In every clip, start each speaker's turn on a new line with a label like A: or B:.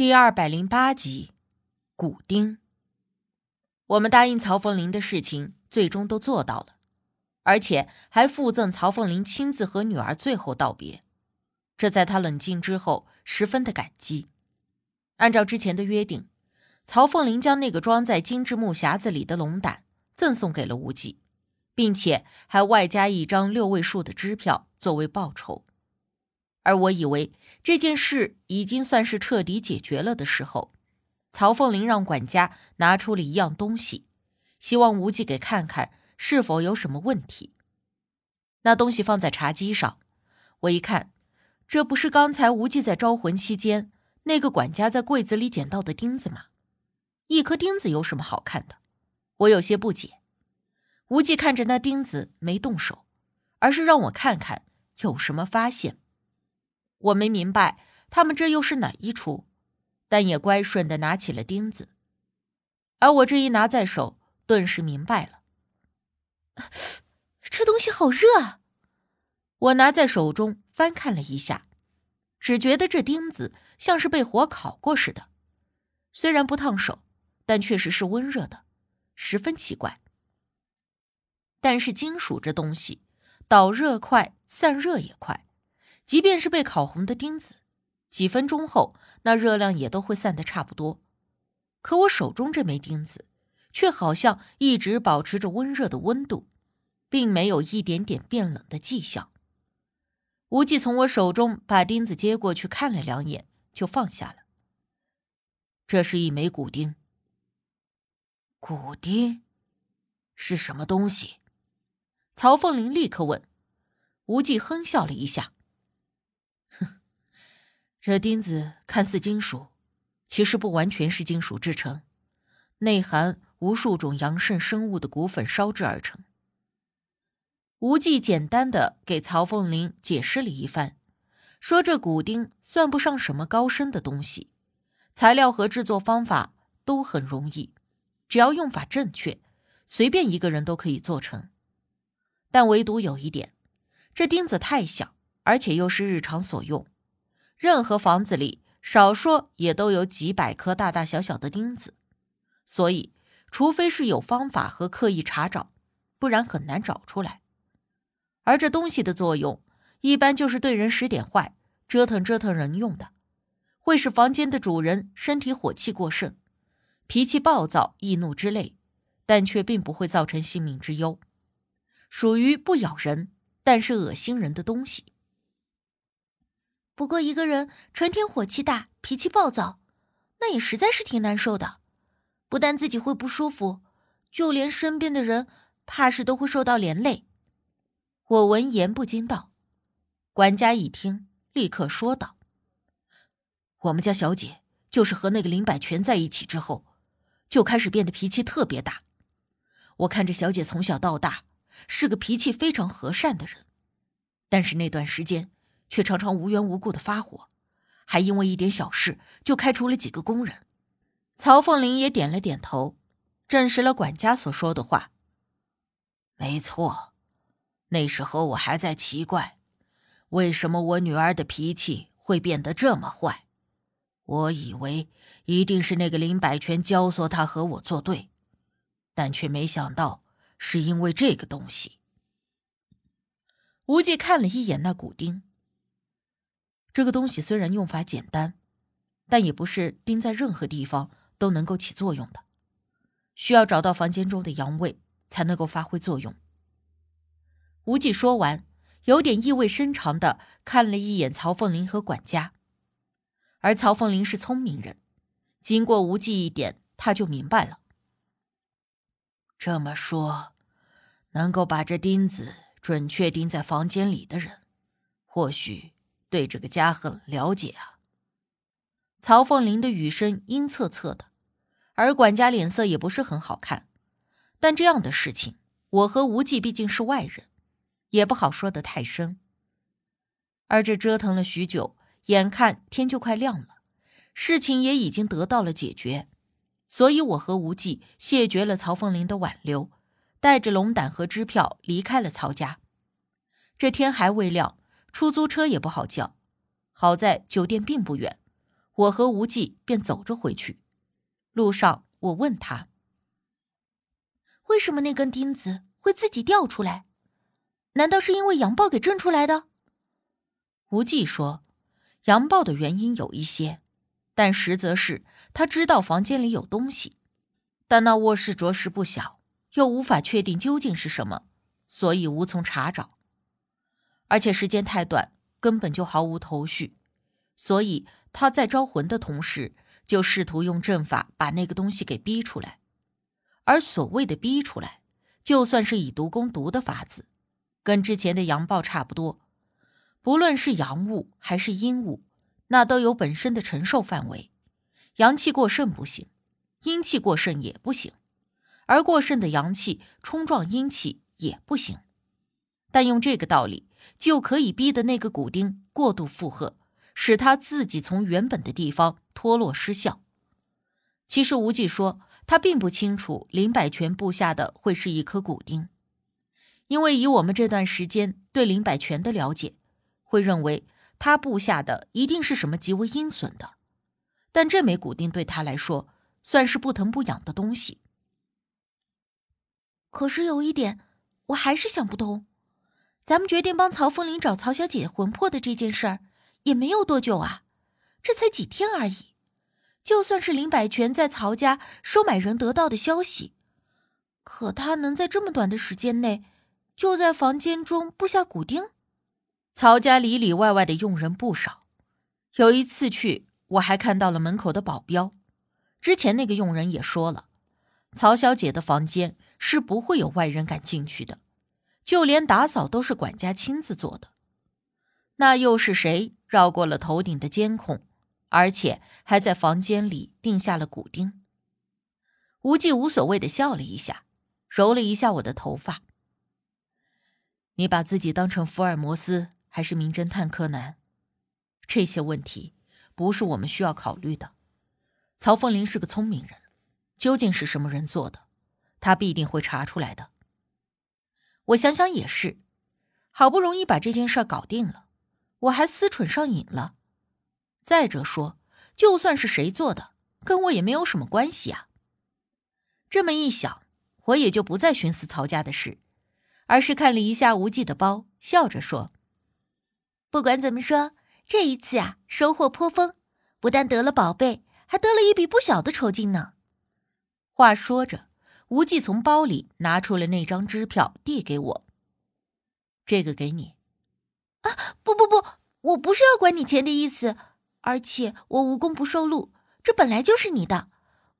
A: 第二百零八集，古丁。我们答应曹凤林的事情，最终都做到了，而且还附赠曹凤林亲自和女儿最后道别。这在他冷静之后，十分的感激。按照之前的约定，曹凤林将那个装在精致木匣子里的龙胆赠送给了无忌，并且还外加一张六位数的支票作为报酬。而我以为这件事已经算是彻底解决了的时候，曹凤林让管家拿出了一样东西，希望无忌给看看是否有什么问题。那东西放在茶几上，我一看，这不是刚才无忌在招魂期间那个管家在柜子里捡到的钉子吗？一颗钉子有什么好看的？我有些不解。无忌看着那钉子没动手，而是让我看看有什么发现。我没明白他们这又是哪一出，但也乖顺的拿起了钉子，而我这一拿在手，顿时明白了。
B: 这东西好热啊！
A: 我拿在手中翻看了一下，只觉得这钉子像是被火烤过似的，虽然不烫手，但确实是温热的，十分奇怪。但是金属这东西，导热快，散热也快。即便是被烤红的钉子，几分钟后那热量也都会散得差不多。可我手中这枚钉子，却好像一直保持着温热的温度，并没有一点点变冷的迹象。无忌从我手中把钉子接过去看了两眼，就放下了。这是一枚骨钉。
C: 骨钉是什么东西？
A: 曹凤林立刻问。无忌哼笑了一下。这钉子看似金属，其实不完全是金属制成，内含无数种阳盛生物的骨粉烧制而成。无忌简单的给曹凤林解释了一番，说这骨钉算不上什么高深的东西，材料和制作方法都很容易，只要用法正确，随便一个人都可以做成。但唯独有一点，这钉子太小，而且又是日常所用。任何房子里，少说也都有几百颗大大小小的钉子，所以，除非是有方法和刻意查找，不然很难找出来。而这东西的作用，一般就是对人使点坏，折腾折腾人用的，会使房间的主人身体火气过盛，脾气暴躁、易怒之类，但却并不会造成性命之忧，属于不咬人，但是恶心人的东西。
B: 不过一个人成天火气大、脾气暴躁，那也实在是挺难受的。不但自己会不舒服，就连身边的人，怕是都会受到连累。
A: 我闻言不禁道：“管家一听，立刻说道：‘我们家小姐就是和那个林百全在一起之后，就开始变得脾气特别大。我看着小姐从小到大是个脾气非常和善的人，但是那段时间……’却常常无缘无故的发火，还因为一点小事就开除了几个工人。曹凤林也点了点头，证实了管家所说的话。
C: 没错，那时候我还在奇怪，为什么我女儿的脾气会变得这么坏。我以为一定是那个林百全教唆他和我作对，但却没想到是因为这个东西。
A: 无忌看了一眼那骨钉。这个东西虽然用法简单，但也不是钉在任何地方都能够起作用的，需要找到房间中的阳位才能够发挥作用。无忌说完，有点意味深长的看了一眼曹凤林和管家，而曹凤林是聪明人，经过无忌一点，他就明白了。
C: 这么说，能够把这钉子准确钉在房间里的人，或许。对这个家很了解啊。
A: 曹凤林的语声阴恻恻的，而管家脸色也不是很好看。但这样的事情，我和无忌毕竟是外人，也不好说的太深。而这折腾了许久，眼看天就快亮了，事情也已经得到了解决，所以我和无忌谢绝了曹凤林的挽留，带着龙胆和支票离开了曹家。这天还未亮。出租车也不好叫，好在酒店并不远，我和无忌便走着回去。路上，我问他：“
B: 为什么那根钉子会自己掉出来？难道是因为阳爆给震出来的？”
A: 无忌说：“阳爆的原因有一些，但实则是他知道房间里有东西，但那卧室着实不小，又无法确定究竟是什么，所以无从查找。而且时间太短，根本就毫无头绪，所以他在招魂的同时。”就试图用阵法把那个东西给逼出来，而所谓的逼出来，就算是以毒攻毒的法子，跟之前的阳爆差不多。不论是阳物还是阴物，那都有本身的承受范围，阳气过剩不行，阴气过剩也不行，而过剩的阳气冲撞阴气也不行。但用这个道理，就可以逼得那个骨钉过度负荷。使他自己从原本的地方脱落失效。其实无忌说他并不清楚林百全布下的会是一颗骨钉，因为以我们这段时间对林百全的了解，会认为他布下的一定是什么极为阴损的。但这枚骨钉对他来说算是不疼不痒的东西。
B: 可是有一点，我还是想不通：咱们决定帮曹凤林找曹小姐魂魄的这件事儿。也没有多久啊，这才几天而已。就算是林百全在曹家收买人得到的消息，可他能在这么短的时间内就在房间中布下骨钉？
A: 曹家里里外外的佣人不少，有一次去，我还看到了门口的保镖。之前那个佣人也说了，曹小姐的房间是不会有外人敢进去的，就连打扫都是管家亲自做的。那又是谁绕过了头顶的监控，而且还在房间里定下了骨钉？无忌无所谓的笑了一下，揉了一下我的头发。你把自己当成福尔摩斯还是名侦探柯南？这些问题不是我们需要考虑的。曹凤林是个聪明人，究竟是什么人做的，他必定会查出来的。我想想也是，好不容易把这件事搞定了。我还思蠢上瘾了。再者说，就算是谁做的，跟我也没有什么关系啊。这么一想，我也就不再寻思曹家的事，而是看了一下无忌的包，笑着说：“
B: 不管怎么说，这一次啊，收获颇丰，不但得了宝贝，还得了一笔不小的酬金呢。”
A: 话说着，无忌从包里拿出了那张支票，递给我：“这个给你。”
B: 啊不不不，我不是要管你钱的意思，而且我无功不受禄，这本来就是你的，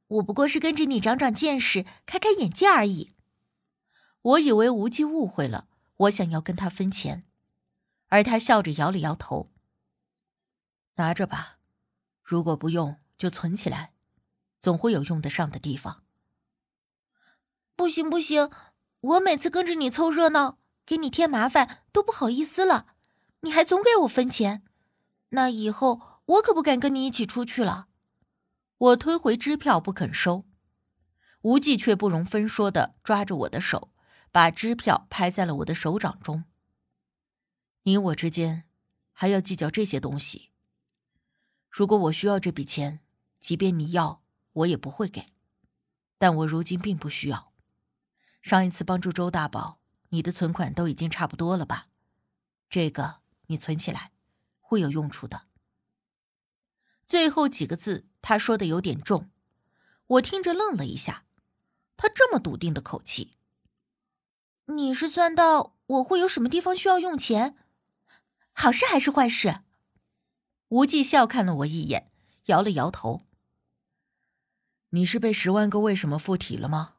B: 我不过是跟着你长长见识，开开眼界而已。
A: 我以为无忌误会了，我想要跟他分钱，而他笑着摇了摇头。拿着吧，如果不用就存起来，总会有用得上的地方。
B: 不行不行，我每次跟着你凑热闹，给你添麻烦都不好意思了。你还总给我分钱，那以后我可不敢跟你一起出去了。
A: 我推回支票不肯收，无忌却不容分说的抓着我的手，把支票拍在了我的手掌中。你我之间还要计较这些东西？如果我需要这笔钱，即便你要，我也不会给。但我如今并不需要。上一次帮助周大宝，你的存款都已经差不多了吧？这个。你存起来，会有用处的。最后几个字他说的有点重，我听着愣了一下。他这么笃定的口气，
B: 你是算到我会有什么地方需要用钱？好事还是坏事？
A: 无忌笑看了我一眼，摇了摇头。你是被十万个为什么附体了吗？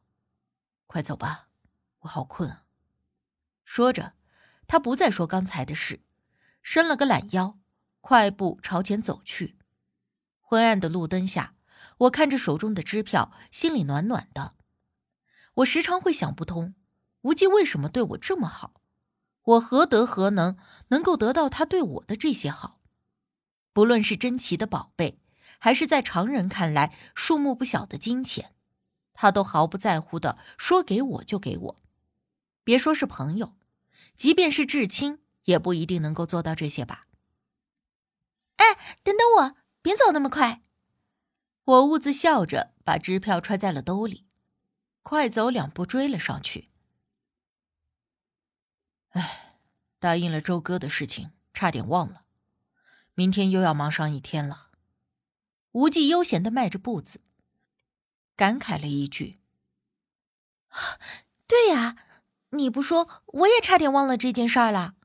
A: 快走吧，我好困啊。说着，他不再说刚才的事。伸了个懒腰，快步朝前走去。昏暗的路灯下，我看着手中的支票，心里暖暖的。我时常会想不通，无忌为什么对我这么好？我何德何能，能够得到他对我的这些好？不论是珍奇的宝贝，还是在常人看来数目不小的金钱，他都毫不在乎的说给我就给我。别说是朋友，即便是至亲。也不一定能够做到这些吧。
B: 哎，等等我，别走那么快。
A: 我兀自笑着，把支票揣在了兜里，快走两步追了上去。哎，答应了周哥的事情，差点忘了，明天又要忙上一天了。无忌悠闲的迈着步子，感慨了一句：“
B: 对呀，你不说，我也差点忘了这件事儿了。”